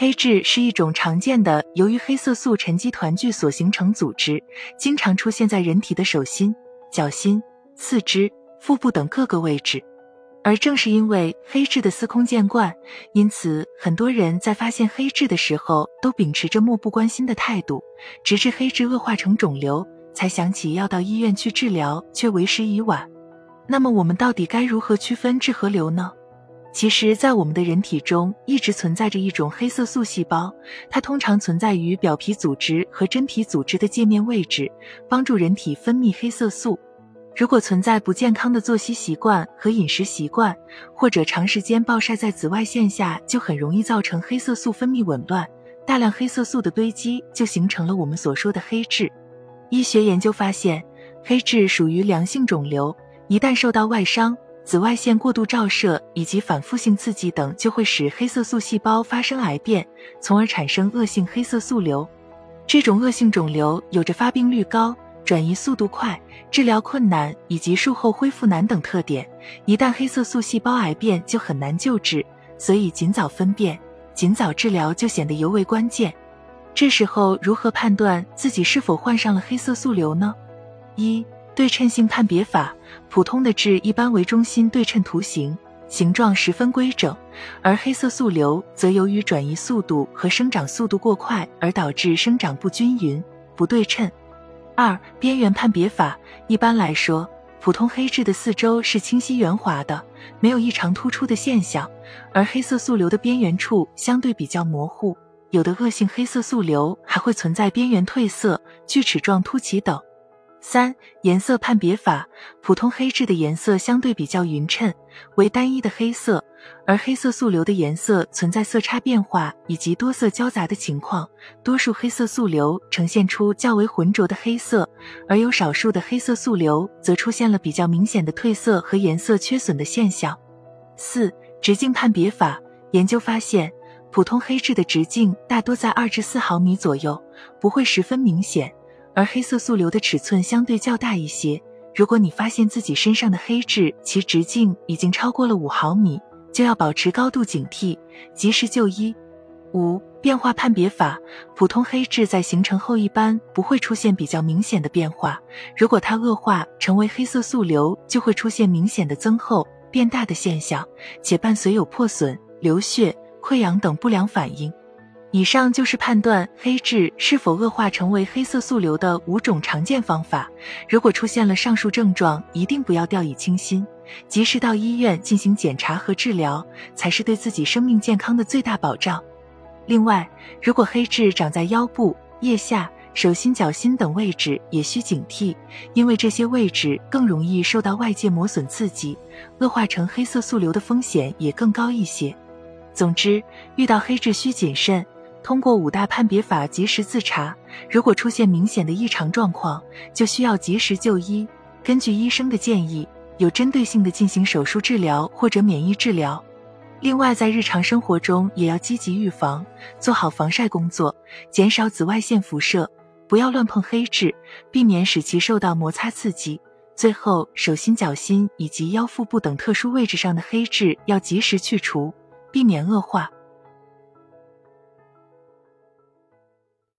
黑痣是一种常见的由于黑色素沉积团聚所形成组织，经常出现在人体的手心、脚心、四肢、腹部等各个位置。而正是因为黑痣的司空见惯，因此很多人在发现黑痣的时候都秉持着漠不关心的态度，直至黑痣恶化成肿瘤，才想起要到医院去治疗，却为时已晚。那么我们到底该如何区分痣和瘤呢？其实，在我们的人体中一直存在着一种黑色素细胞，它通常存在于表皮组织和真皮组织的界面位置，帮助人体分泌黑色素。如果存在不健康的作息习惯和饮食习惯，或者长时间暴晒在紫外线下，就很容易造成黑色素分泌紊乱，大量黑色素的堆积就形成了我们所说的黑痣。医学研究发现，黑痣属于良性肿瘤，一旦受到外伤。紫外线过度照射以及反复性刺激等，就会使黑色素细胞发生癌变，从而产生恶性黑色素瘤。这种恶性肿瘤有着发病率高、转移速度快、治疗困难以及术后恢复难等特点。一旦黑色素细胞癌变，就很难救治，所以尽早分辨、尽早治疗就显得尤为关键。这时候如何判断自己是否患上了黑色素瘤呢？一对称性判别法，普通的痣一般为中心对称图形，形状十分规整；而黑色素瘤则由于转移速度和生长速度过快而导致生长不均匀、不对称。二、边缘判别法，一般来说，普通黑痣的四周是清晰圆滑的，没有异常突出的现象，而黑色素瘤的边缘处相对比较模糊，有的恶性黑色素瘤还会存在边缘褪色、锯齿状凸起等。三颜色判别法，普通黑痣的颜色相对比较匀称，为单一的黑色，而黑色素瘤的颜色存在色差变化以及多色交杂的情况，多数黑色素瘤呈现出较为浑浊的黑色，而有少数的黑色素瘤则出现了比较明显的褪色和颜色缺损的现象。四直径判别法，研究发现，普通黑痣的直径大多在二至四毫米左右，不会十分明显。而黑色素瘤的尺寸相对较大一些。如果你发现自己身上的黑痣其直径已经超过了五毫米，就要保持高度警惕，及时就医。五、变化判别法，普通黑痣在形成后一般不会出现比较明显的变化，如果它恶化成为黑色素瘤，就会出现明显的增厚、变大的现象，且伴随有破损、流血、溃疡等不良反应。以上就是判断黑痣是否恶化成为黑色素瘤的五种常见方法。如果出现了上述症状，一定不要掉以轻心，及时到医院进行检查和治疗，才是对自己生命健康的最大保障。另外，如果黑痣长在腰部、腋下、手心、脚心等位置，也需警惕，因为这些位置更容易受到外界磨损刺激，恶化成黑色素瘤的风险也更高一些。总之，遇到黑痣需谨慎。通过五大判别法及时自查，如果出现明显的异常状况，就需要及时就医，根据医生的建议，有针对性的进行手术治疗或者免疫治疗。另外，在日常生活中也要积极预防，做好防晒工作，减少紫外线辐射，不要乱碰黑痣，避免使其受到摩擦刺激。最后，手心、脚心以及腰腹部等特殊位置上的黑痣要及时去除，避免恶化。